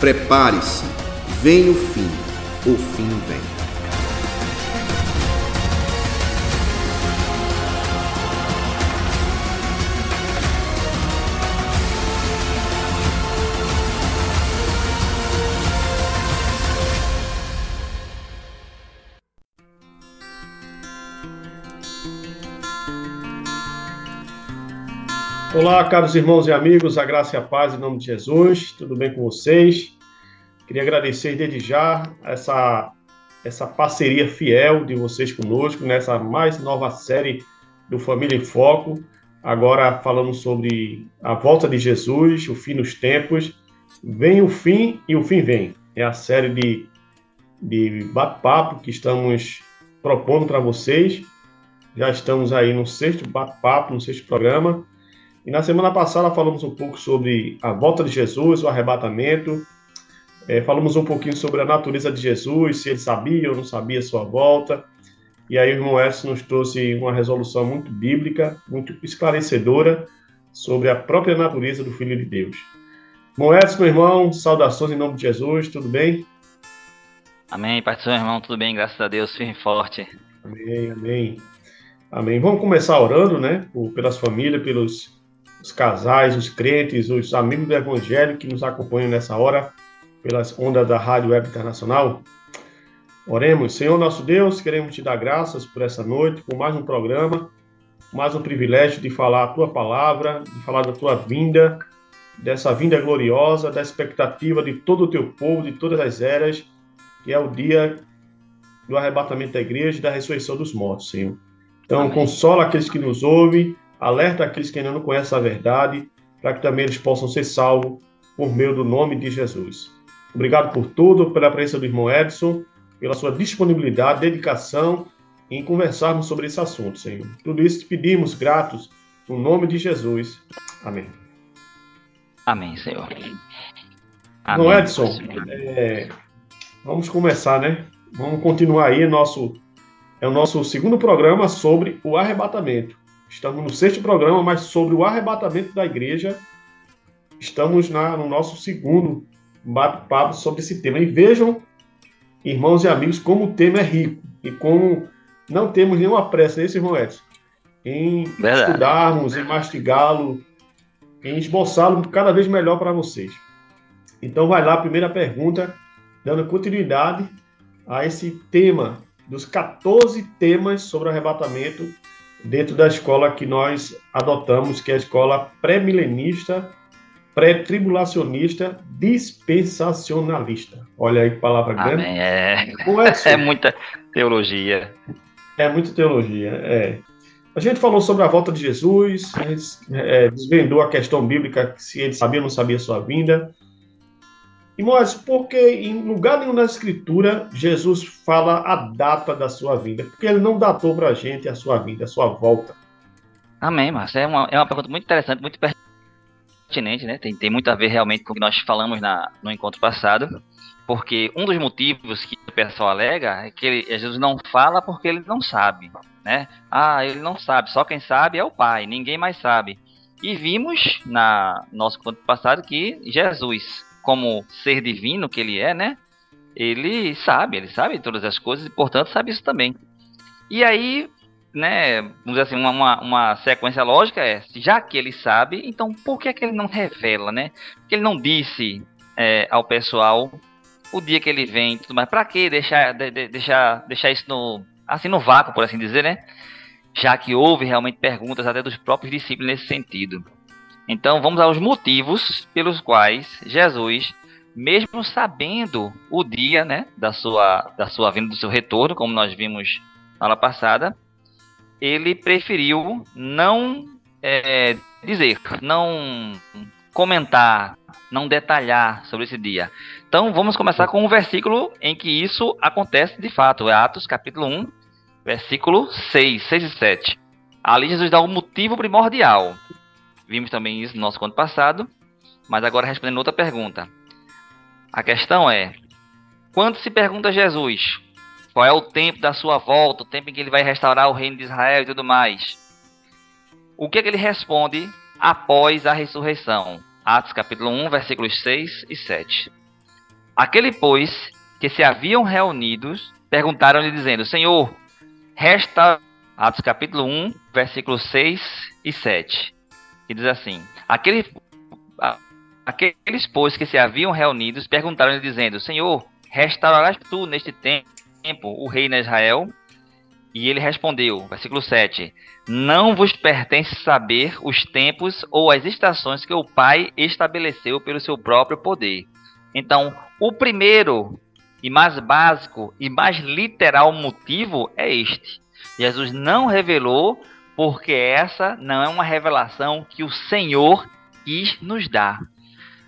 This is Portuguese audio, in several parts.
Prepare-se, vem o fim, o fim vem. Olá, caros irmãos e amigos, a graça e a paz em nome de Jesus, tudo bem com vocês? Queria agradecer desde já essa, essa parceria fiel de vocês conosco nessa mais nova série do Família em Foco. Agora falamos sobre a volta de Jesus, o fim dos tempos. Vem o fim e o fim vem. É a série de, de bate-papo que estamos propondo para vocês. Já estamos aí no sexto bate-papo, no sexto programa. E na semana passada falamos um pouco sobre a volta de Jesus, o arrebatamento. É, falamos um pouquinho sobre a natureza de Jesus, se ele sabia ou não sabia a sua volta. E aí o irmão Edson nos trouxe uma resolução muito bíblica, muito esclarecedora sobre a própria natureza do Filho de Deus. Irmão meu irmão, saudações em nome de Jesus, tudo bem? Amém, Pai do seu irmão, tudo bem, graças a Deus, firme e forte. Amém, amém. Amém. Vamos começar orando, né? Pelas famílias, pelos os casais, os crentes, os amigos do Evangelho que nos acompanham nessa hora pelas ondas da Rádio Web Internacional. Oremos, Senhor nosso Deus, queremos te dar graças por essa noite, por mais um programa, mais um privilégio de falar a tua palavra, de falar da tua vinda, dessa vinda gloriosa, da expectativa de todo o teu povo, de todas as eras, que é o dia do arrebatamento da igreja e da ressurreição dos mortos, Senhor. Então, Amém. consola aqueles que nos ouvem, alerta aqueles que ainda não conhecem a verdade, para que também eles possam ser salvos por meio do nome de Jesus. Obrigado por tudo, pela presença do irmão Edson, pela sua disponibilidade, dedicação em conversarmos sobre esse assunto, Senhor. Tudo isso te pedimos gratos, no nome de Jesus. Amém. Amém, Senhor. Amém, Edson, é, vamos começar, né? Vamos continuar aí nosso é o nosso segundo programa sobre o arrebatamento. Estamos no sexto programa, mas sobre o arrebatamento da igreja. Estamos na, no nosso segundo bate-papo sobre esse tema. E vejam, irmãos e amigos, como o tema é rico e como não temos nenhuma pressa nesse, irmão Edson, em Verdade. estudarmos, em mastigá-lo, em esboçá-lo cada vez melhor para vocês. Então, vai lá, a primeira pergunta, dando continuidade a esse tema dos 14 temas sobre arrebatamento dentro da escola que nós adotamos, que é a escola pré-milenista, pré-tribulacionista, dispensacionalista. Olha aí que palavra grande. Amém. É, é, é muita teologia. É muita teologia, é. A gente falou sobre a volta de Jesus, é, desvendou a questão bíblica, se ele sabia ou não sabia a sua vinda. Irmãos, porque em lugar nenhum na Escritura Jesus fala a data da sua vinda? Porque ele não datou para a gente a sua vinda, a sua volta. Amém, Márcio. É uma, é uma pergunta muito interessante, muito pertinente, né? Tem, tem muito a ver realmente com o que nós falamos na, no encontro passado. Porque um dos motivos que o pessoal alega é que ele, Jesus não fala porque ele não sabe, né? Ah, ele não sabe, só quem sabe é o Pai, ninguém mais sabe. E vimos na nosso encontro passado que Jesus como ser divino que ele é, né? Ele sabe, ele sabe todas as coisas e, portanto, sabe isso também. E aí, né, vamos dizer assim, uma, uma sequência lógica é, já que ele sabe, então por que, é que ele não revela, né? Porque ele não disse é, ao pessoal o dia que ele vem e tudo mais. Pra que deixar, de, de, deixar, deixar isso no, assim, no vácuo, por assim dizer, né? Já que houve realmente perguntas até dos próprios discípulos nesse sentido. Então vamos aos motivos pelos quais Jesus, mesmo sabendo o dia, né, da sua da sua vinda do seu retorno, como nós vimos na aula passada, ele preferiu não é, dizer, não comentar, não detalhar sobre esse dia. Então vamos começar com um versículo em que isso acontece de fato, é Atos capítulo 1, versículo 6, 6 e 7. Ali Jesus dá o um motivo primordial Vimos também isso no nosso conto passado, mas agora respondendo outra pergunta. A questão é: quando se pergunta a Jesus qual é o tempo da sua volta, o tempo em que ele vai restaurar o reino de Israel e tudo mais, o que, é que ele responde após a ressurreição? Atos capítulo 1, versículos 6 e 7. Aquele, pois, que se haviam reunidos, perguntaram-lhe, dizendo: Senhor, resta. Atos capítulo 1, versículos 6 e 7. Que diz assim: Aquele, aqueles, pois, que se haviam reunidos, perguntaram-lhe, dizendo: Senhor, restaurarás tu neste tempo o reino de Israel? E ele respondeu, versículo 7: Não vos pertence saber os tempos ou as estações que o Pai estabeleceu pelo seu próprio poder. Então, o primeiro e mais básico e mais literal motivo é este: Jesus não revelou porque essa não é uma revelação que o Senhor quis nos dar.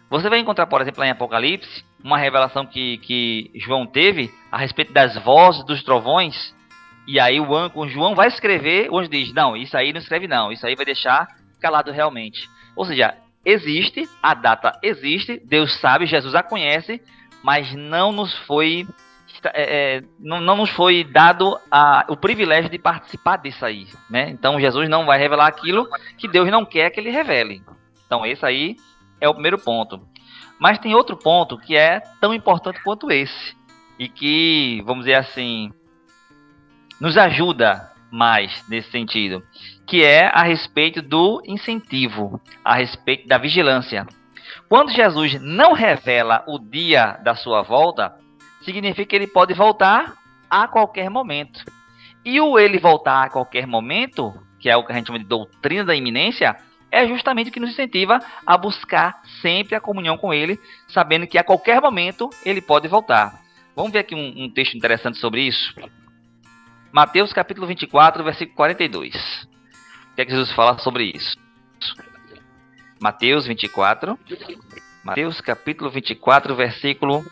Você vai encontrar, por exemplo, em Apocalipse, uma revelação que, que João teve a respeito das vozes dos trovões e aí o anjo, João vai escrever, o anjo diz, não, isso aí não escreve não, isso aí vai deixar calado realmente. Ou seja, existe, a data existe, Deus sabe, Jesus a conhece, mas não nos foi é, é, não, não, nos foi dado a, o privilégio de participar disso aí, né? Então Jesus não vai revelar aquilo que Deus não quer que ele revele. Então esse aí é o primeiro ponto. Mas tem outro ponto que é tão importante quanto esse e que, vamos dizer assim, nos ajuda mais nesse sentido, que é a respeito do incentivo, a respeito da vigilância. Quando Jesus não revela o dia da sua volta, significa que ele pode voltar a qualquer momento. E o ele voltar a qualquer momento, que é o que a gente chama de doutrina da iminência, é justamente o que nos incentiva a buscar sempre a comunhão com ele, sabendo que a qualquer momento ele pode voltar. Vamos ver aqui um, um texto interessante sobre isso. Mateus capítulo 24, versículo 42. O que é que Jesus fala sobre isso? Mateus 24. Mateus capítulo 24, versículo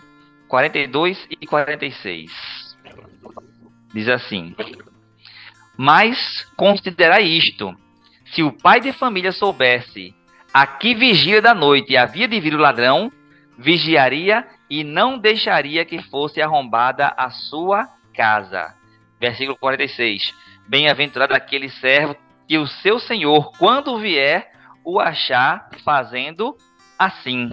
42 e 46. Diz assim: Mas considerai isto: se o pai de família soubesse a que vigília da noite havia de vir o ladrão, vigiaria e não deixaria que fosse arrombada a sua casa. Versículo 46. Bem-aventurado aquele servo que o seu senhor, quando vier, o achar fazendo assim.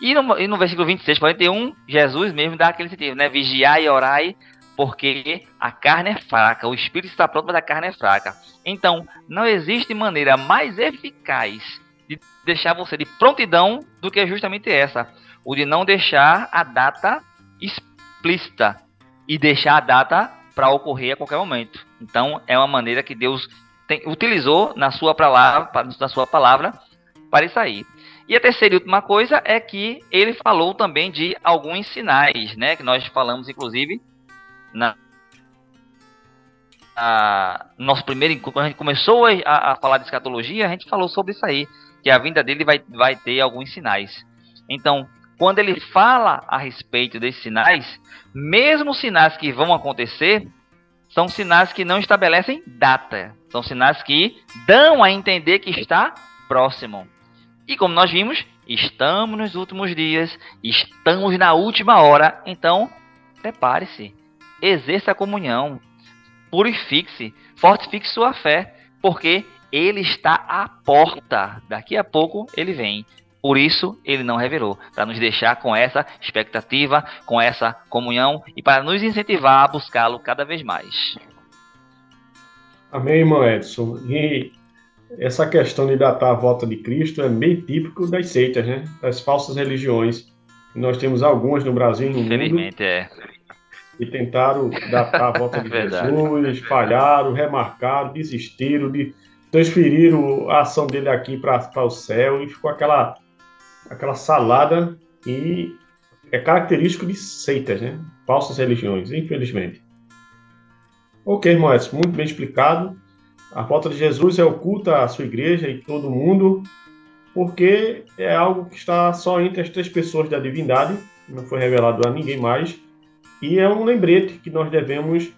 E no, e no versículo 26, 41, Jesus mesmo dá aquele sentido, né? Vigiai e orai, porque a carne é fraca, o espírito está pronto, mas a carne é fraca. Então, não existe maneira mais eficaz de deixar você de prontidão do que justamente essa, o de não deixar a data explícita e deixar a data para ocorrer a qualquer momento. Então, é uma maneira que Deus tem, utilizou na sua palavra, na sua palavra para isso aí. E a terceira e última coisa é que ele falou também de alguns sinais, né? Que nós falamos, inclusive, na, nosso primeiro quando a gente começou a, a, falar de escatologia, a gente falou sobre isso aí, que a vinda dele vai, vai ter alguns sinais. Então, quando ele fala a respeito desses sinais, mesmo sinais que vão acontecer, são sinais que não estabelecem data. São sinais que dão a entender que está próximo. E como nós vimos, estamos nos últimos dias, estamos na última hora, então prepare-se, exerça a comunhão, purifique-se, fortifique sua fé, porque ele está à porta. Daqui a pouco ele vem. Por isso ele não revelou, para nos deixar com essa expectativa, com essa comunhão e para nos incentivar a buscá-lo cada vez mais. Amém, irmão Edson. E essa questão de datar a volta de Cristo é bem típico das seitas, né? Das falsas religiões. Nós temos algumas no Brasil e no Infelizmente, mundo. é. E tentaram datar a volta de Jesus, falharam, remarcaram, desistiram, de, transferiram a ação dele aqui para o céu e ficou aquela aquela salada e é característico de seitas, né? Falsas religiões, infelizmente. Ok, Edson, muito bem explicado. A volta de Jesus é oculta à sua igreja e todo mundo, porque é algo que está só entre as três pessoas da divindade, não foi revelado a ninguém mais, e é um lembrete que nós devemos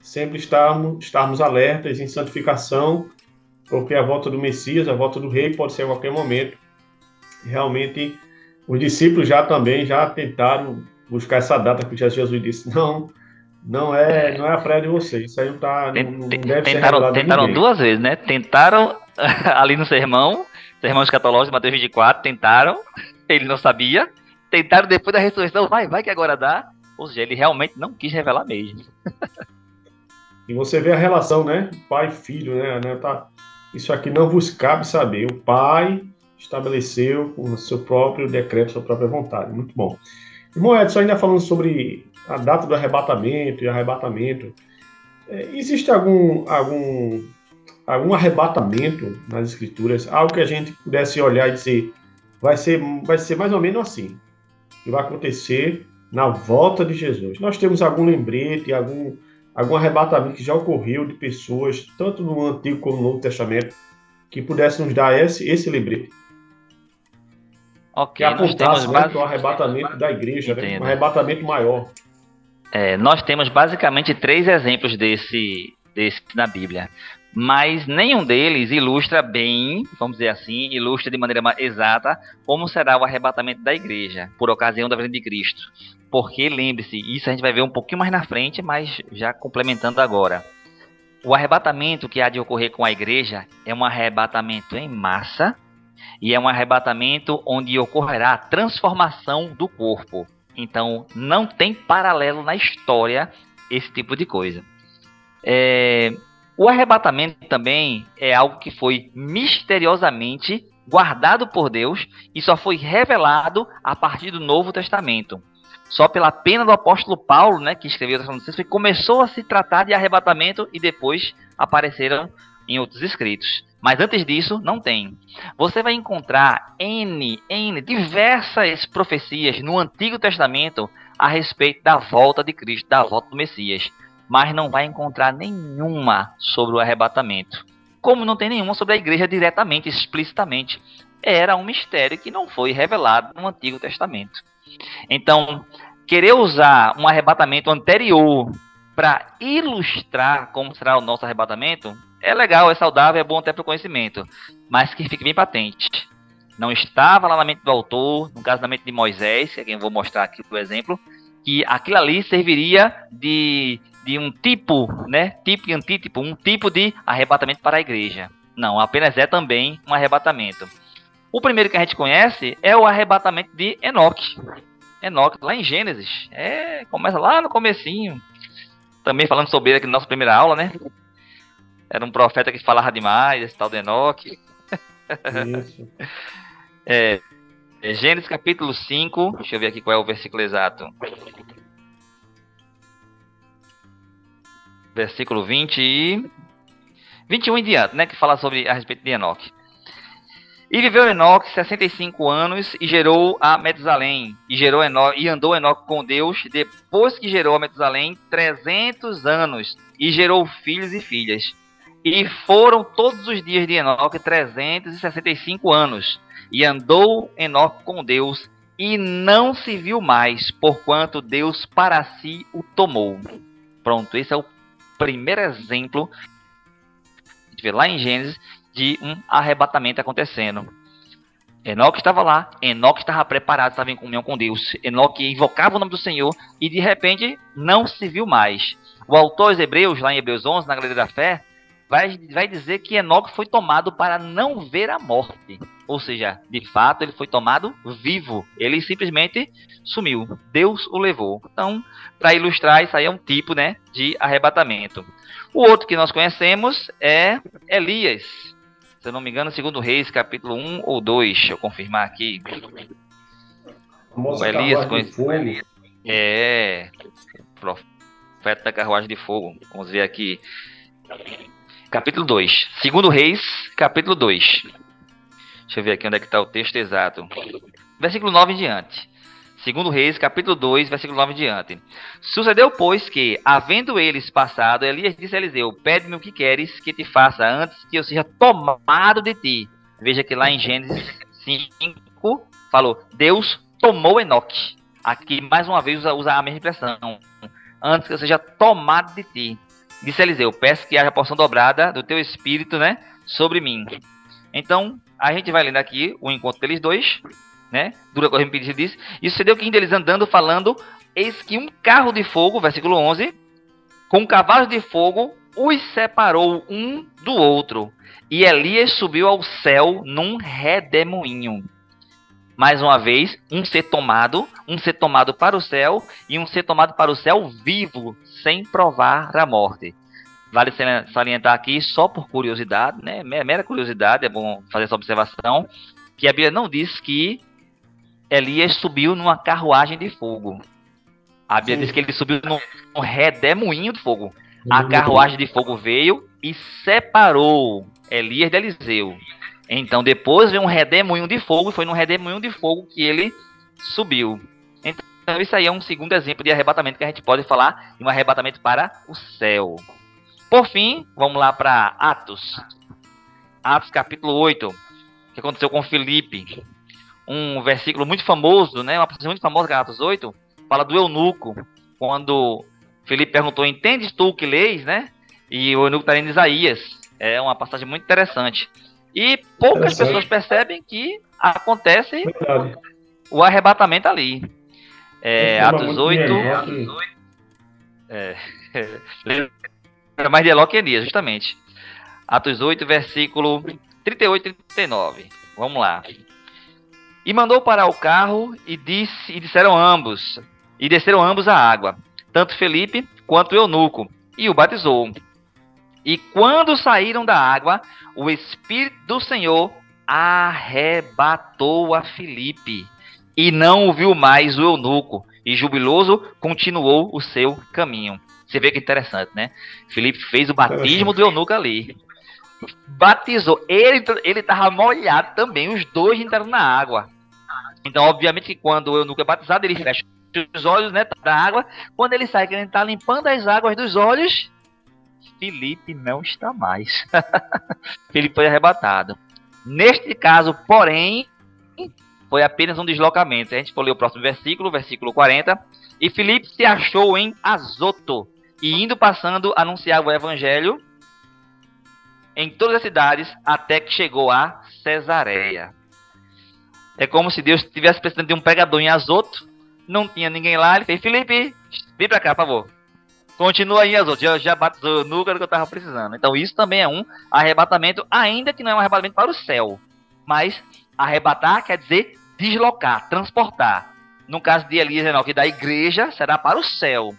sempre estarmos, estarmos alertas em santificação, porque a volta do Messias, a volta do Rei pode ser a qualquer momento. Realmente os discípulos já também já tentaram buscar essa data que Jesus disse, não, não é, não é a praia de vocês, isso aí não, tá, não, não deve tentaram, ser Tentaram duas vezes, né? Tentaram ali no sermão, sermão escatológico, Mateus 24, tentaram, ele não sabia, tentaram depois da ressurreição, vai, vai que agora dá. Ou seja, ele realmente não quis revelar mesmo. e você vê a relação, né? Pai e filho, né? né? Tá, isso aqui não vos cabe saber. O pai estabeleceu o seu próprio decreto, sua própria vontade. Muito bom. Irmão Edson, ainda falando sobre a data do arrebatamento e arrebatamento, é, existe algum, algum, algum arrebatamento nas escrituras, algo que a gente pudesse olhar e dizer, vai ser, vai ser mais ou menos assim, que vai acontecer na volta de Jesus. Nós temos algum lembrete, algum, algum arrebatamento que já ocorreu de pessoas, tanto no Antigo como no Novo Testamento, que pudesse nos dar esse, esse lembrete. Ok, que apontasse né, o arrebatamento da igreja, né, um arrebatamento maior. É, nós temos basicamente três exemplos desse, desse na Bíblia, mas nenhum deles ilustra bem, vamos dizer assim, ilustra de maneira exata como será o arrebatamento da igreja por ocasião da vinda de Cristo. Porque lembre-se, isso a gente vai ver um pouquinho mais na frente, mas já complementando agora. O arrebatamento que há de ocorrer com a igreja é um arrebatamento em massa e é um arrebatamento onde ocorrerá a transformação do corpo. Então, não tem paralelo na história esse tipo de coisa. É, o arrebatamento também é algo que foi misteriosamente guardado por Deus e só foi revelado a partir do Novo Testamento. Só pela pena do apóstolo Paulo, né, que escreveu o Testamento, começou a se tratar de arrebatamento e depois apareceram em outros escritos. Mas antes disso, não tem. Você vai encontrar N, N, diversas profecias no Antigo Testamento a respeito da volta de Cristo, da volta do Messias. Mas não vai encontrar nenhuma sobre o arrebatamento. Como não tem nenhuma sobre a igreja diretamente, explicitamente. Era um mistério que não foi revelado no Antigo Testamento. Então, querer usar um arrebatamento anterior para ilustrar como será o nosso arrebatamento é legal, é saudável, é bom até para o conhecimento, mas que fique bem patente. Não estava lá na mente do autor, no caso da mente de Moisés, que é quem eu vou mostrar aqui o exemplo, que aquilo ali serviria de, de um tipo, né, tipo e antítipo, um tipo de arrebatamento para a igreja. Não, apenas é também um arrebatamento. O primeiro que a gente conhece é o arrebatamento de Enoque. Enoque, lá em Gênesis. É, começa lá no comecinho. Também falando sobre ele aqui na nossa primeira aula, né? Era um profeta que falava demais, esse tal de Enoque. Isso. é, é, Gênesis capítulo 5, deixa eu ver aqui qual é o versículo exato. Versículo 20 e 21 em diante, né, que fala sobre a respeito de Enoque. E viveu Enoque 65 anos e gerou a Metusalém. E gerou Enoque, e andou Enoque com Deus depois que gerou a Metusalém 300 anos e gerou filhos e filhas. E foram todos os dias de Enoque 365 anos. E andou Enoque com Deus e não se viu mais, porquanto Deus para si o tomou. Pronto, esse é o primeiro exemplo a gente vê lá em Gênesis de um arrebatamento acontecendo. Enoque estava lá, Enoque estava preparado, estava em comunhão com Deus. Enoque invocava o nome do Senhor e de repente não se viu mais. O autor aos Hebreus, lá em Hebreus 11, na Galeria da Fé, vai, vai dizer que Enoque foi tomado para não ver a morte. Ou seja, de fato ele foi tomado vivo. Ele simplesmente sumiu. Deus o levou. Então, para ilustrar, isso aí é um tipo né, de arrebatamento. O outro que nós conhecemos é Elias. Se eu não me engano, segundo Reis, capítulo 1 ou 2. Deixa eu confirmar aqui. O Elias conhecido. É. Profeta da carruagem de fogo. Vamos ver aqui capítulo 2. Segundo Reis, capítulo 2. Deixa eu ver aqui onde é que está o texto exato. Versículo 9 em diante. Segundo Reis, capítulo 2, versículo 9 em diante. Sucedeu, pois, que, havendo eles passado, Elias disse a Eliseu, pede-me o que queres que te faça antes que eu seja tomado de ti. Veja que lá em Gênesis 5, falou, Deus tomou Enoque. Aqui, mais uma vez, usa, usa a mesma expressão. Antes que eu seja tomado de ti. Disse Eliseu: Peço que haja porção dobrada do teu espírito, né? Sobre mim. Então, a gente vai lendo aqui o encontro deles dois, né? Dura correndo pedido diz. E sucedeu que eles andando falando, eis que um carro de fogo, versículo 11, com cavalos de fogo, os separou um do outro. E Elias subiu ao céu num redemoinho. Mais uma vez, um ser tomado, um ser tomado para o céu e um ser tomado para o céu vivo, sem provar a morte. Vale salientar aqui, só por curiosidade, né? Mera curiosidade, é bom fazer essa observação, que a Bíblia não diz que Elias subiu numa carruagem de fogo. A Bíblia Sim. diz que ele subiu num redemoinho de fogo. A carruagem de fogo veio e separou Elias de Eliseu. Então depois veio um redemoinho de fogo, e foi num redemoinho de fogo que ele subiu. Então isso aí é um segundo exemplo de arrebatamento que a gente pode falar de um arrebatamento para o céu. Por fim, vamos lá para Atos. Atos capítulo 8, que aconteceu com Filipe. Um versículo muito famoso, né? Uma passagem muito famosa, Atos 8, fala do eunuco. Quando Felipe perguntou, entendes tu o que leis, né? E o eunuco está em Isaías. É uma passagem muito interessante. E poucas pessoas percebem que acontece Verdade. o arrebatamento ali. É, Atos 8. É, é, mais de Eló que Elias, justamente. Atos 8, versículo 38 e 39. Vamos lá. E mandou parar o carro e disse e disseram ambos, e desceram ambos a água tanto Felipe quanto o eunuco, e o batizou. E quando saíram da água, o Espírito do Senhor arrebatou a Felipe, e não viu mais o eunuco, e jubiloso continuou o seu caminho. Você vê que interessante, né? Felipe fez o batismo do eunuco ali. Batizou. Ele ele estava molhado também, os dois entraram na água. Então, obviamente que quando o eunuco é batizado, ele fecha os olhos, né, da água. Quando ele sai, que ele está limpando as águas dos olhos, Felipe não está mais. Felipe foi arrebatado. Neste caso, porém, foi apenas um deslocamento. A gente for ler o próximo versículo, versículo 40. E Felipe se achou em Azoto, e indo passando, anunciava o evangelho em todas as cidades, até que chegou a Cesareia. É como se Deus estivesse precisando de um pregador em Azoto, não tinha ninguém lá, ele fez, Felipe, vem pra cá, por favor. Continua aí as outras, já, já batizou no que eu tava precisando. Então isso também é um arrebatamento, ainda que não é um arrebatamento para o céu. Mas arrebatar quer dizer deslocar, transportar. No caso de Elias que da igreja será para o céu.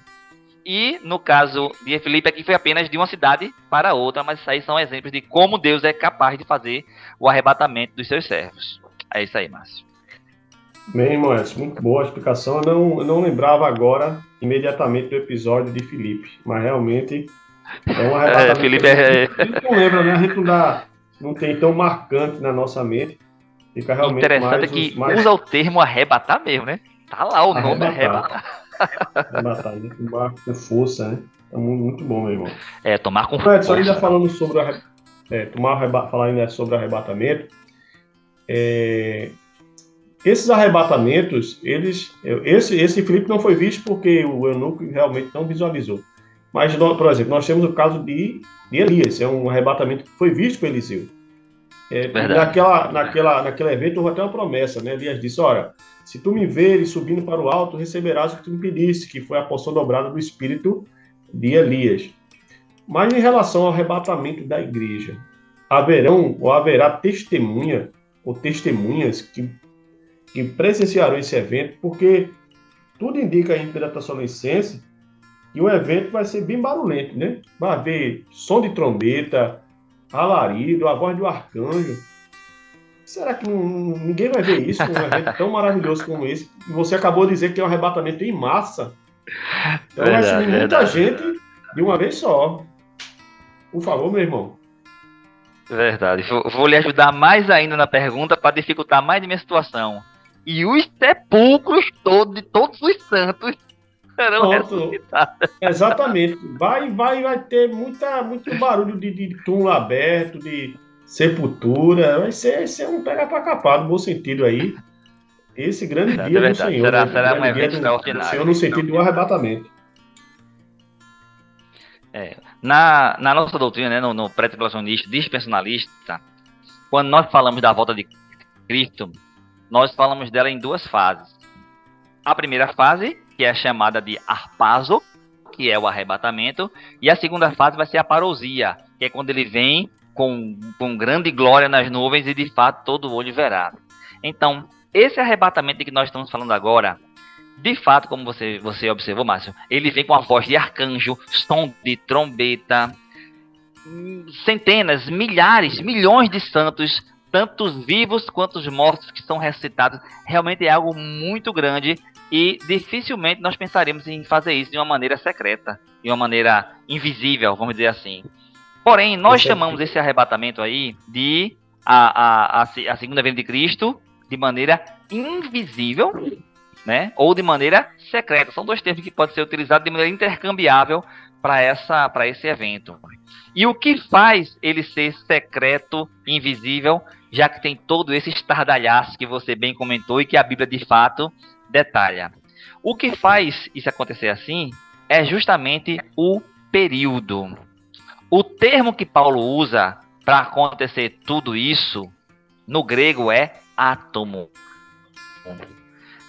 E no caso de Felipe aqui foi apenas de uma cidade para outra, mas isso aí são exemplos de como Deus é capaz de fazer o arrebatamento dos seus servos. É isso aí, Márcio. Bem, Moés, muito boa a explicação. Eu não, eu não lembrava agora imediatamente do episódio de Felipe, mas realmente é um arrebatamento. É, Felipe é... A gente não lembra, né? A gente não, dá, não tem tão marcante na nossa mente. Fica realmente Interessante é que mais... usa o termo arrebatar mesmo, né? Tá lá o arrebatar. nome arrebatar. Arrebatar, né? tomar com força, né? É muito bom, meu irmão. É, tomar com força. Só ainda falando sobre, arre... é, tomar, falar ainda sobre arrebatamento, é, esses arrebatamentos, eles, esse, esse Filipe não foi visto porque o eunuco realmente não visualizou. Mas, por exemplo, nós temos o caso de, de Elias, é um arrebatamento que foi visto por Eliseu. É, naquela, naquela, naquele evento houve até uma promessa, né? Elias disse, olha, se tu me veres subindo para o alto, receberás o que tu me pediste, que foi a porção dobrada do Espírito de Elias. Mas em relação ao arrebatamento da igreja, haverão ou haverá testemunha ou testemunhas que que presenciaram esse evento, porque tudo indica aí pela Tassolicense que o evento vai ser bem barulhento, né? Vai haver som de trombeta, alarido, a voz do arcanjo. Será que ninguém vai ver isso, um evento tão maravilhoso como esse? E você acabou de dizer que é um arrebatamento em massa. Então vai ser muita verdade. gente de uma vez só. Por favor, meu irmão. Verdade. Vou, vou lhe ajudar mais ainda na pergunta para dificultar mais de minha situação e os sepulcros todos, de todos os santos serão ressuscitados. Exatamente. Vai, vai, vai ter muita, muito barulho de, de túmulo aberto, de sepultura. Vai ser, vai ser um pega para capar, no bom sentido aí. Esse grande é dia do Senhor. Será, será um evento extraordinário. Do Senhor no sentido do arrebatamento. É, na, na nossa doutrina, né, no, no pré-tribulacionista, dispensacionalista, quando nós falamos da volta de Cristo, nós falamos dela em duas fases. A primeira fase, que é chamada de arpazo, que é o arrebatamento, e a segunda fase vai ser a parousia, que é quando ele vem com, com grande glória nas nuvens e de fato todo olho verá. Então, esse arrebatamento de que nós estamos falando agora, de fato, como você, você observou, Márcio, ele vem com a voz de arcanjo, som de trombeta, centenas, milhares, milhões de santos, tanto os vivos quanto os mortos que são ressuscitados. Realmente é algo muito grande e dificilmente nós pensaremos em fazer isso de uma maneira secreta, de uma maneira invisível, vamos dizer assim. Porém, nós chamamos esse arrebatamento aí de a, a, a, a segunda vinda de Cristo de maneira invisível né? Ou de maneira secreta. São dois termos que podem ser utilizados de maneira intercambiável para essa para esse evento. E o que faz ele ser secreto, invisível, já que tem todo esse estardalhaço que você bem comentou e que a Bíblia de fato detalha. O que faz isso acontecer assim é justamente o período. O termo que Paulo usa para acontecer tudo isso no grego é átomo.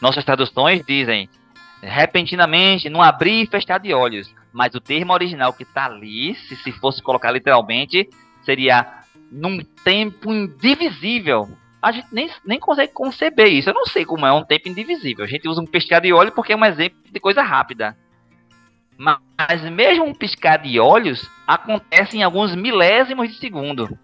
Nossas traduções dizem repentinamente, num abrir e fechar de olhos. Mas o termo original que está ali, se, se fosse colocar literalmente, seria num tempo indivisível. A gente nem, nem consegue conceber isso. Eu não sei como é um tempo indivisível. A gente usa um piscar de olho porque é um exemplo de coisa rápida. Mas mesmo um piscar de olhos acontece em alguns milésimos de segundo.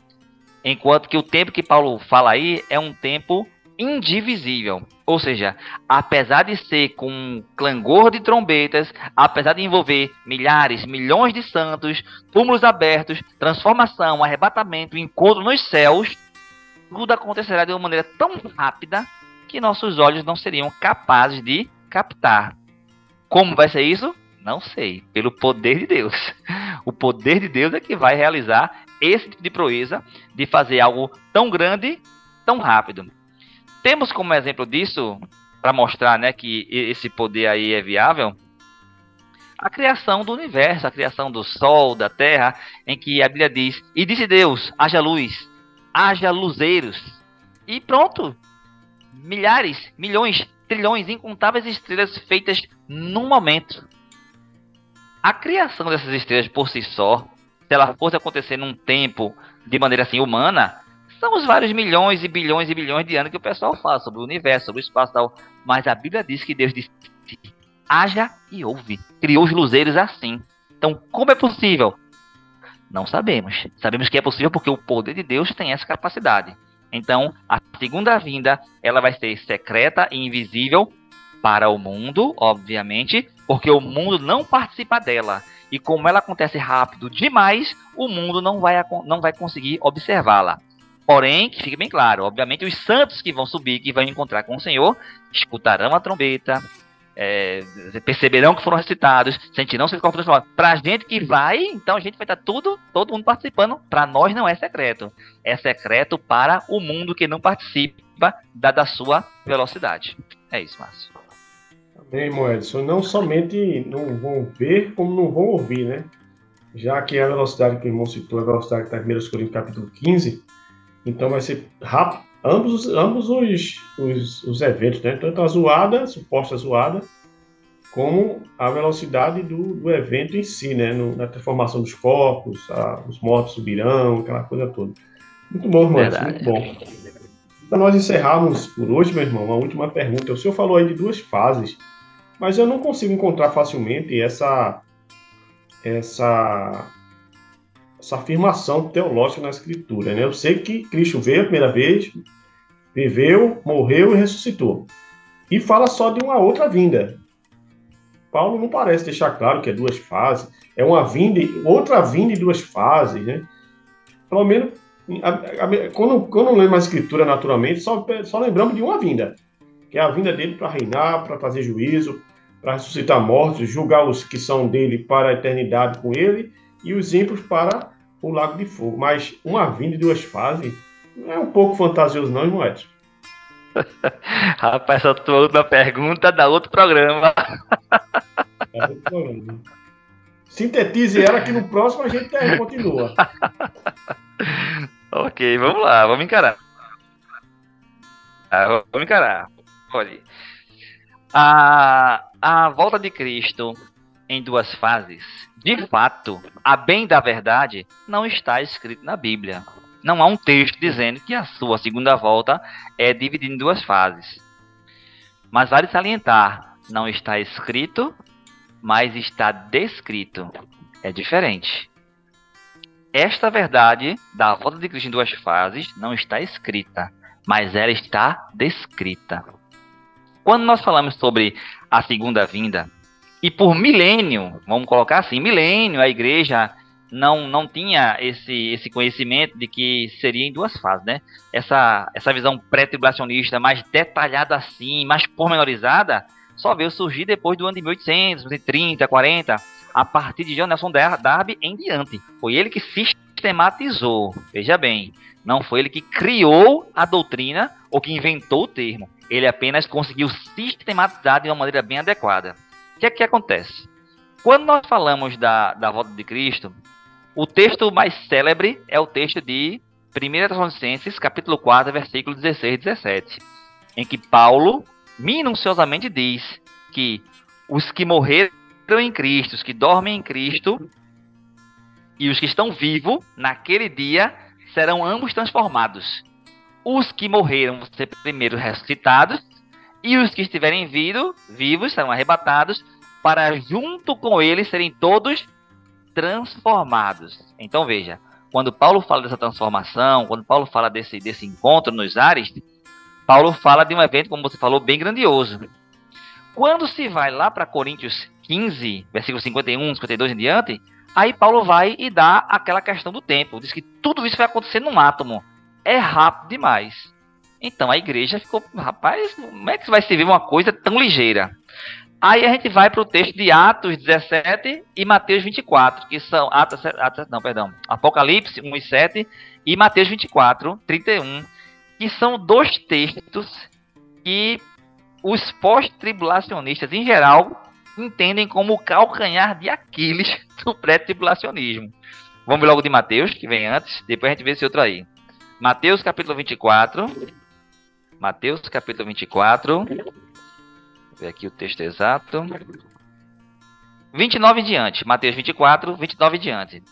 Enquanto que o tempo que Paulo fala aí é um tempo indivisível. Ou seja, apesar de ser com um clangor de trombetas, apesar de envolver milhares, milhões de santos, túmulos abertos, transformação, arrebatamento, encontro nos céus, tudo acontecerá de uma maneira tão rápida que nossos olhos não seriam capazes de captar. Como vai ser isso? Não sei. Pelo poder de Deus. O poder de Deus é que vai realizar esse tipo de proeza de fazer algo tão grande, tão rápido. Temos como exemplo disso, para mostrar né, que esse poder aí é viável, a criação do universo, a criação do Sol, da Terra, em que a Bíblia diz: E disse Deus, haja luz, haja luzeiros. E pronto. Milhares, milhões, trilhões, incontáveis estrelas feitas num momento. A criação dessas estrelas por si só, se ela fosse acontecer num tempo de maneira assim humana, são os vários milhões e bilhões e bilhões de anos que o pessoal fala sobre o universo, sobre o espaço e tal. Mas a Bíblia diz que Deus disse: haja e ouve. Criou os luzeiros assim. Então, como é possível? Não sabemos. Sabemos que é possível porque o poder de Deus tem essa capacidade. Então, a segunda vinda, ela vai ser secreta e invisível para o mundo, obviamente, porque o mundo não participa dela. E como ela acontece rápido demais, o mundo não vai, não vai conseguir observá-la. Porém, que fique bem claro, obviamente os santos que vão subir, que vão encontrar com o Senhor, escutarão a trombeta, é, perceberão que foram recitados, sentirão seus corpos transformados. Pra gente que vai, então a gente vai estar tudo, todo mundo participando. Para nós não é secreto. É secreto para o mundo que não participa, dada a sua velocidade. É isso, Márcio. Bem, Moedson, não somente não vão ver, como não vão ouvir, né? Já que a velocidade que o irmão citou, a velocidade que está em 1 Coríntios capítulo 15, então vai ser rápido, ambos, ambos os, os, os eventos, né? Tanto a zoada, a suposta zoada, como a velocidade do, do evento em si, né? No, na transformação dos corpos, a, os mortos subirão, aquela coisa toda. Muito bom, irmão, muito bom. Para nós encerrarmos por hoje, meu irmão, uma última pergunta. O senhor falou aí de duas fases, mas eu não consigo encontrar facilmente essa essa essa afirmação teológica na Escritura. Né? Eu sei que Cristo veio a primeira vez, viveu, morreu e ressuscitou. E fala só de uma outra vinda. Paulo não parece deixar claro que é duas fases. É uma vinda, outra vinda em duas fases, né? Pelo menos, quando, quando lemos a Escritura naturalmente, só, só lembramos de uma vinda. Que é a vinda dele para reinar, para fazer juízo, para ressuscitar mortos, julgar os que são dele para a eternidade com ele e os ímpios para o Lago de Fogo. Mas uma vinda de duas fases não é um pouco fantasioso, não, irmão Edson? Rapaz, essa tua última pergunta dá outro programa. É outro programa. Sintetize ela que no próximo a gente continua. ok, vamos lá, vamos encarar. Ah, vamos encarar. Olha. A, a volta de Cristo em duas fases de fato, a bem da verdade, não está escrito na Bíblia. Não há um texto dizendo que a sua segunda volta é dividida em duas fases. Mas vale salientar, não está escrito, mas está descrito. É diferente. Esta verdade da volta de Cristo em duas fases não está escrita, mas ela está descrita. Quando nós falamos sobre a segunda vinda, e por milênio, vamos colocar assim, milênio, a igreja não, não tinha esse, esse conhecimento de que seria em duas fases, né? Essa, essa visão pré-tribulacionista mais detalhada assim, mais pormenorizada, só veio surgir depois do ano de 1800, 1830, 40, a partir de John Nelson Darby em diante. Foi ele que sistematizou, veja bem, não foi ele que criou a doutrina ou que inventou o termo. Ele apenas conseguiu sistematizar de uma maneira bem adequada. O que é que acontece? Quando nós falamos da, da volta de Cristo, o texto mais célebre é o texto de 1 Tessalonicenses, capítulo 4, versículo 16 e 17, em que Paulo minuciosamente diz que os que morreram em Cristo, os que dormem em Cristo e os que estão vivos naquele dia serão ambos transformados. Os que morreram vão ser primeiro ressuscitados, e os que estiverem vindo, vivos serão arrebatados, para junto com eles serem todos transformados. Então veja, quando Paulo fala dessa transformação, quando Paulo fala desse, desse encontro nos ares, Paulo fala de um evento, como você falou, bem grandioso. Quando se vai lá para Coríntios 15, versículo 51, 52 em diante, Aí Paulo vai e dá aquela questão do tempo. Diz que tudo isso vai acontecer num átomo. É rápido demais. Então a igreja ficou, rapaz, como é que vai se ver uma coisa tão ligeira? Aí a gente vai para o texto de Atos 17 e Mateus 24, que são Atos, Atos não, perdão, Apocalipse 1 e 7 e Mateus 24, 31, que são dois textos que os pós-tribulacionistas em geral entendem como o calcanhar de Aquiles do pré-tribulacionismo. Vamos logo de Mateus, que vem antes, depois a gente vê esse outro aí. Mateus capítulo 24. Mateus capítulo 24. Vou ver aqui o texto exato. 29 em diante. Mateus 24, 29 em diante.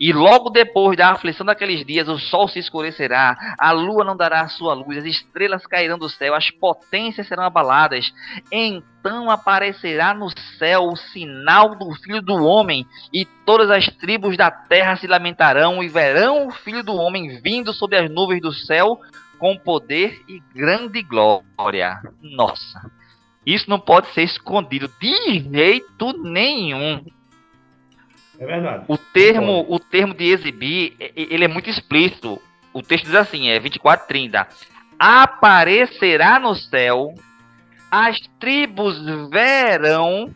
E logo depois da aflição daqueles dias, o sol se escurecerá, a lua não dará sua luz, as estrelas cairão do céu, as potências serão abaladas. Então aparecerá no céu o sinal do Filho do Homem, e todas as tribos da terra se lamentarão e verão o Filho do Homem vindo sobre as nuvens do céu com poder e grande glória. Nossa, isso não pode ser escondido de jeito nenhum. É verdade. O termo, o termo de exibir, ele é muito explícito. O texto diz assim, é 24:30. Aparecerá no céu, as tribos verão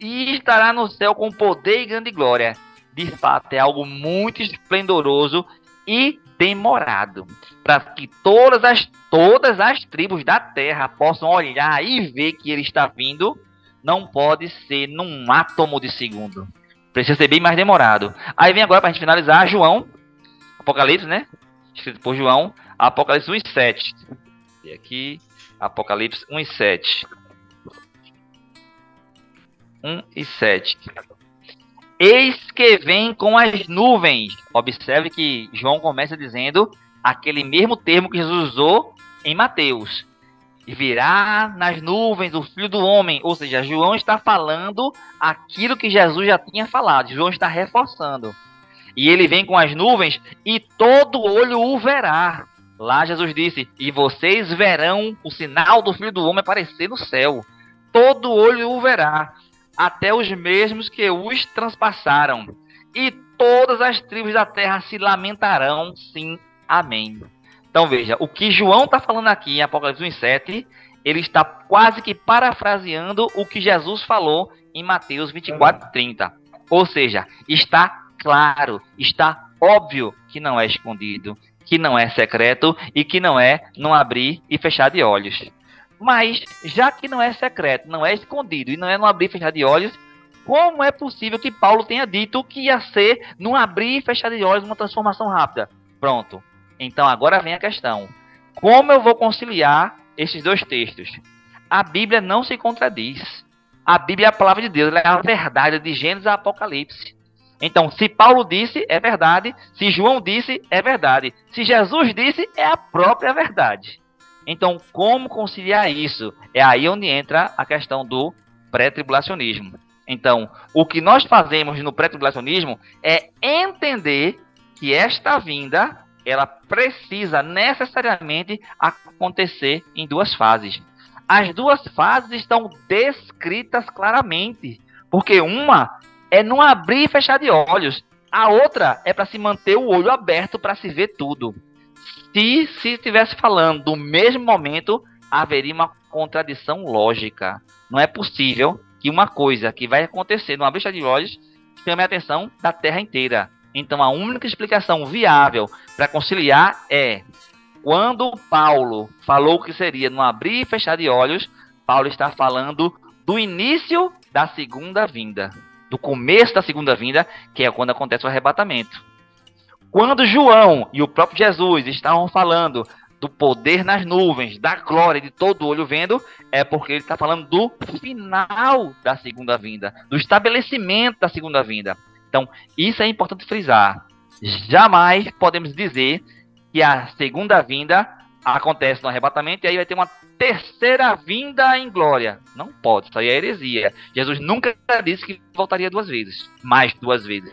e estará no céu com poder e grande glória. De fato, é algo muito esplendoroso e demorado, para que todas as todas as tribos da terra possam olhar e ver que ele está vindo, não pode ser num átomo de segundo. Precisa ser bem mais demorado. Aí vem agora para a gente finalizar João, Apocalipse, né? Escrito por João, Apocalipse 1 e 7. E aqui, Apocalipse 1 e 7. 1 e 7. Eis que vem com as nuvens. Observe que João começa dizendo aquele mesmo termo que Jesus usou em Mateus virá nas nuvens o filho do homem. Ou seja, João está falando aquilo que Jesus já tinha falado. João está reforçando. E ele vem com as nuvens e todo olho o verá. Lá Jesus disse: E vocês verão o sinal do filho do homem aparecer no céu. Todo olho o verá, até os mesmos que os transpassaram. E todas as tribos da terra se lamentarão. Sim, amém. Então veja, o que João está falando aqui em Apocalipse 1,7, ele está quase que parafraseando o que Jesus falou em Mateus 24,30. Ou seja, está claro, está óbvio que não é escondido, que não é secreto e que não é não abrir e fechar de olhos. Mas, já que não é secreto, não é escondido e não é não abrir e fechar de olhos, como é possível que Paulo tenha dito que ia ser não abrir e fechar de olhos uma transformação rápida? Pronto. Então agora vem a questão: como eu vou conciliar esses dois textos? A Bíblia não se contradiz. A Bíblia é a palavra de Deus, ela é a verdade de Gênesis a Apocalipse. Então, se Paulo disse, é verdade. Se João disse, é verdade. Se Jesus disse, é a própria verdade. Então, como conciliar isso? É aí onde entra a questão do pré-tribulacionismo. Então, o que nós fazemos no pré-tribulacionismo é entender que esta vinda ela precisa necessariamente acontecer em duas fases. As duas fases estão descritas claramente, porque uma é não abrir e fechar de olhos, a outra é para se manter o olho aberto para se ver tudo. Se se estivesse falando do mesmo momento, haveria uma contradição lógica. Não é possível que uma coisa que vai acontecer numa bicha de olhos chame a atenção da Terra inteira. Então a única explicação viável para conciliar é quando Paulo falou que seria no abrir e fechar de olhos, Paulo está falando do início da segunda vinda, do começo da segunda vinda, que é quando acontece o arrebatamento. Quando João e o próprio Jesus estavam falando do poder nas nuvens, da glória de todo olho vendo, é porque ele está falando do final da segunda vinda, do estabelecimento da segunda vinda. Então, isso é importante frisar. Jamais podemos dizer que a segunda vinda acontece no arrebatamento e aí vai ter uma terceira vinda em glória. Não pode, isso aí é heresia. Jesus nunca disse que voltaria duas vezes, mais duas vezes.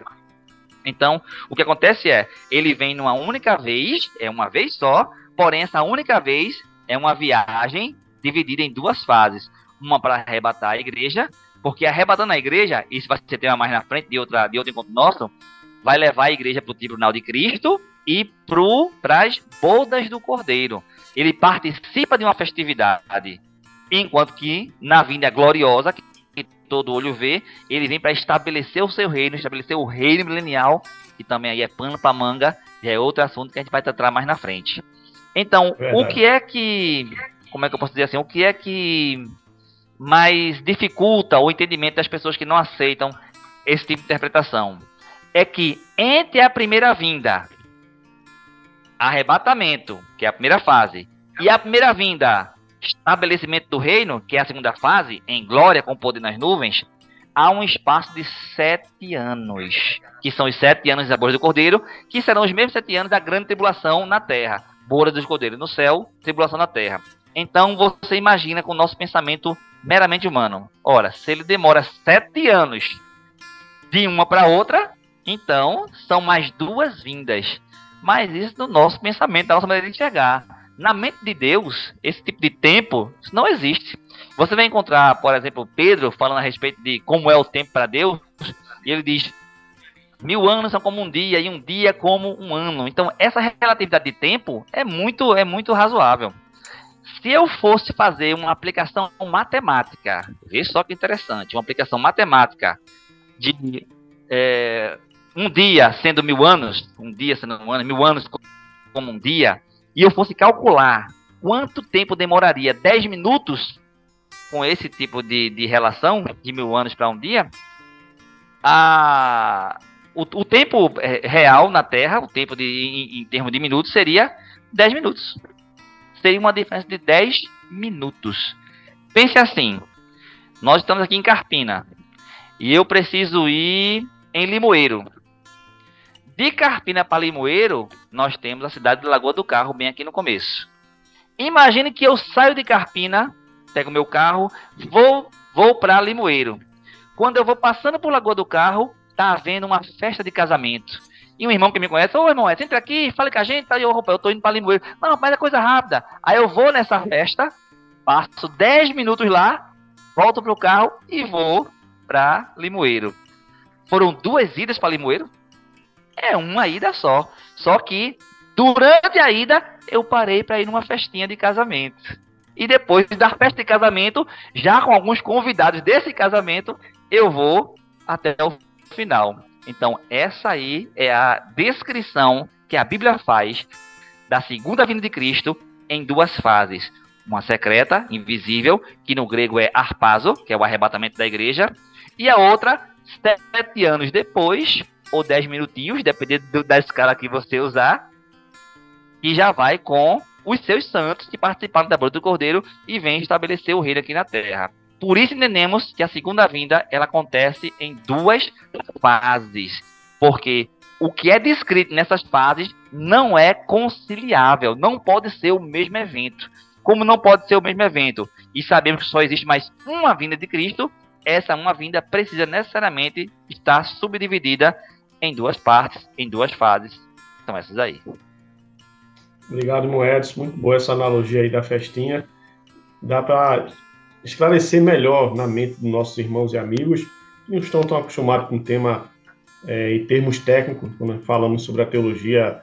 Então, o que acontece é, ele vem numa única vez, é uma vez só, porém essa única vez é uma viagem dividida em duas fases. Uma para arrebatar a igreja porque arrebatando a igreja, isso vai ser tema mais na frente de, outra, de outro encontro nosso, vai levar a igreja para o tribunal de Cristo e para as bodas do Cordeiro. Ele participa de uma festividade, enquanto que na vinda gloriosa, todo olho vê, ele vem para estabelecer o seu reino, estabelecer o reino milenial, que também aí é pano para manga, já é outro assunto que a gente vai tratar mais na frente. Então, Verdade. o que é que, como é que eu posso dizer assim, o que é que mas dificulta o entendimento das pessoas que não aceitam esse tipo de interpretação. É que entre a primeira vinda, arrebatamento, que é a primeira fase, e a primeira vinda, estabelecimento do reino, que é a segunda fase, em glória com poder nas nuvens, há um espaço de sete anos, que são os sete anos da boda do Cordeiro, que serão os mesmos sete anos da grande tribulação na terra. Boda dos Cordeiros no céu, tribulação na terra. Então você imagina com o nosso pensamento meramente humano. Ora, se ele demora sete anos de uma para outra, então são mais duas vindas. Mas isso no nosso pensamento, na nossa maneira de enxergar. Na mente de Deus, esse tipo de tempo não existe. Você vai encontrar, por exemplo, Pedro falando a respeito de como é o tempo para Deus, e ele diz: mil anos são como um dia e um dia como um ano. Então, essa relatividade de tempo é muito, é muito razoável. Se eu fosse fazer uma aplicação matemática, veja só que interessante, uma aplicação matemática de é, um dia sendo mil anos, um dia sendo um ano, mil anos como um dia, e eu fosse calcular quanto tempo demoraria 10 minutos com esse tipo de, de relação, de mil anos para um dia, a, o, o, tempo é, real na Terra, o tempo de, em, em termos de minutos, seria 10 minutos seria uma diferença de 10 minutos. Pense assim: nós estamos aqui em Carpina e eu preciso ir em Limoeiro. De Carpina para Limoeiro, nós temos a cidade de Lagoa do Carro, bem aqui no começo. Imagine que eu saio de Carpina, pego meu carro, vou, vou para Limoeiro. Quando eu vou passando por Lagoa do Carro, tá havendo uma festa de casamento. E um irmão que me conhece, ô irmão, entra aqui, fale com a gente, tá? Eu, eu tô indo pra Limoeiro. Não, mas é coisa rápida. Aí eu vou nessa festa, passo 10 minutos lá, volto pro carro e vou pra Limoeiro. Foram duas idas para Limoeiro? É uma ida só. Só que durante a ida eu parei para ir numa festinha de casamento. E depois da festa de casamento, já com alguns convidados desse casamento, eu vou até o final. Então, essa aí é a descrição que a Bíblia faz da segunda vinda de Cristo em duas fases. Uma secreta, invisível, que no grego é arpazo, que é o arrebatamento da igreja, e a outra, sete anos depois, ou dez minutinhos, dependendo da escala que você usar, e já vai com os seus santos que participaram da boda do Cordeiro e vem estabelecer o reino aqui na terra. Por isso entendemos que a segunda vinda ela acontece em duas fases, porque o que é descrito nessas fases não é conciliável, não pode ser o mesmo evento. como não pode ser o mesmo evento, e sabemos que só existe mais uma vinda de Cristo, essa uma vinda precisa necessariamente estar subdividida em duas partes, em duas fases. São essas aí. Obrigado, Moedas. Muito boa essa analogia aí da festinha. Dá para esclarecer melhor na mente dos nossos irmãos e amigos que não estão tão acostumados com o tema é, e termos técnicos, quando falamos sobre a teologia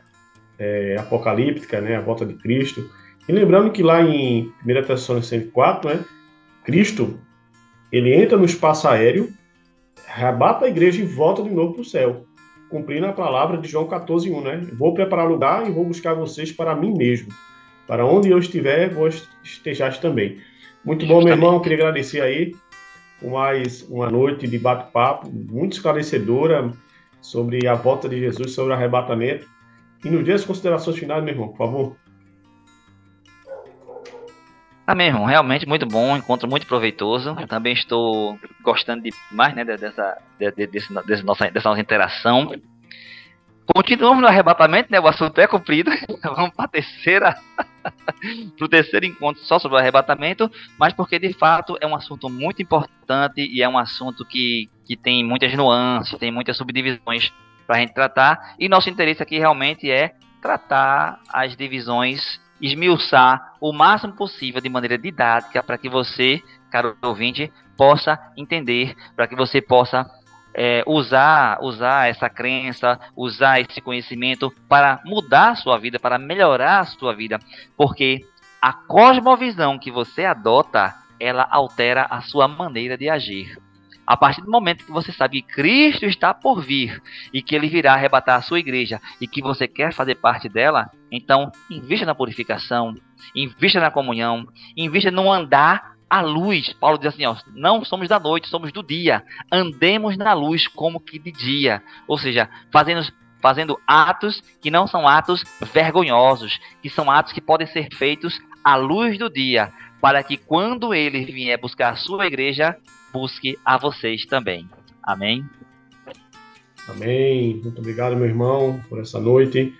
é, apocalíptica, né, a volta de Cristo. E lembrando que lá em 1 Tessalonicenses 4, né, Cristo, ele entra no espaço aéreo, arrebata a igreja e volta de novo para o céu, cumprindo a palavra de João 14, 1, né? Vou preparar lugar e vou buscar vocês para mim mesmo. Para onde eu estiver, vos estejais também. Muito bom, meu irmão. Queria agradecer aí por mais uma noite de bate-papo, muito esclarecedora sobre a volta de Jesus, sobre o arrebatamento. E nos dias considerações finais, meu irmão, por favor. Amém, irmão. Realmente muito bom, encontro muito proveitoso. Eu também estou gostando demais né, dessa, de, de, desse, desse nossa, dessa nossa interação. Continuamos no arrebatamento, né? O assunto é cumprido. Vamos para terceira, para o terceiro encontro só sobre o arrebatamento, mas porque de fato é um assunto muito importante e é um assunto que, que tem muitas nuances, tem muitas subdivisões para a gente tratar. E nosso interesse aqui realmente é tratar as divisões, esmiuçar o máximo possível de maneira didática para que você, caro ouvinte, possa entender, para que você possa é, usar, usar essa crença, usar esse conhecimento para mudar a sua vida, para melhorar a sua vida, porque a cosmovisão que você adota, ela altera a sua maneira de agir. A partir do momento que você sabe que Cristo está por vir e que ele virá arrebatar a sua igreja e que você quer fazer parte dela, então invista na purificação, invista na comunhão, invista no andar a luz. Paulo diz assim: ó, não somos da noite, somos do dia. Andemos na luz como que de dia. Ou seja, fazendo, fazendo atos que não são atos vergonhosos, que são atos que podem ser feitos à luz do dia, para que quando ele vier buscar a sua igreja, busque a vocês também. Amém. Amém. Muito obrigado, meu irmão, por essa noite.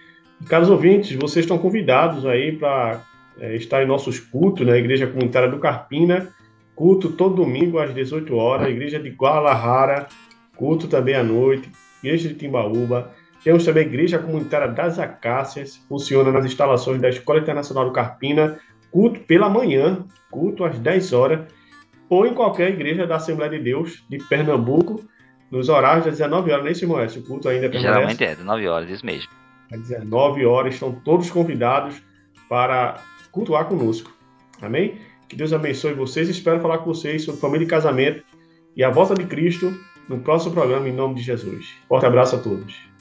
Caros ouvintes, vocês estão convidados aí para é, está em nossos cultos na né? Igreja Comunitária do Carpina, culto todo domingo às 18 horas, Igreja de Guadalajara, culto também à noite, Igreja de Timbaúba, temos também a Igreja Comunitária das Acácias, funciona nas instalações da Escola Internacional do Carpina, culto pela manhã, culto às 10 horas, ou em qualquer igreja da Assembleia de Deus de Pernambuco, nos horários das 19 horas, nem se Moés, o culto ainda permanece. Geralmente é, 19 horas, isso mesmo. Às 19 horas, estão todos convidados para cultuar conosco. Amém? Que Deus abençoe vocês. Espero falar com vocês sobre família e casamento e a volta de Cristo no próximo programa, em nome de Jesus. Forte abraço a todos.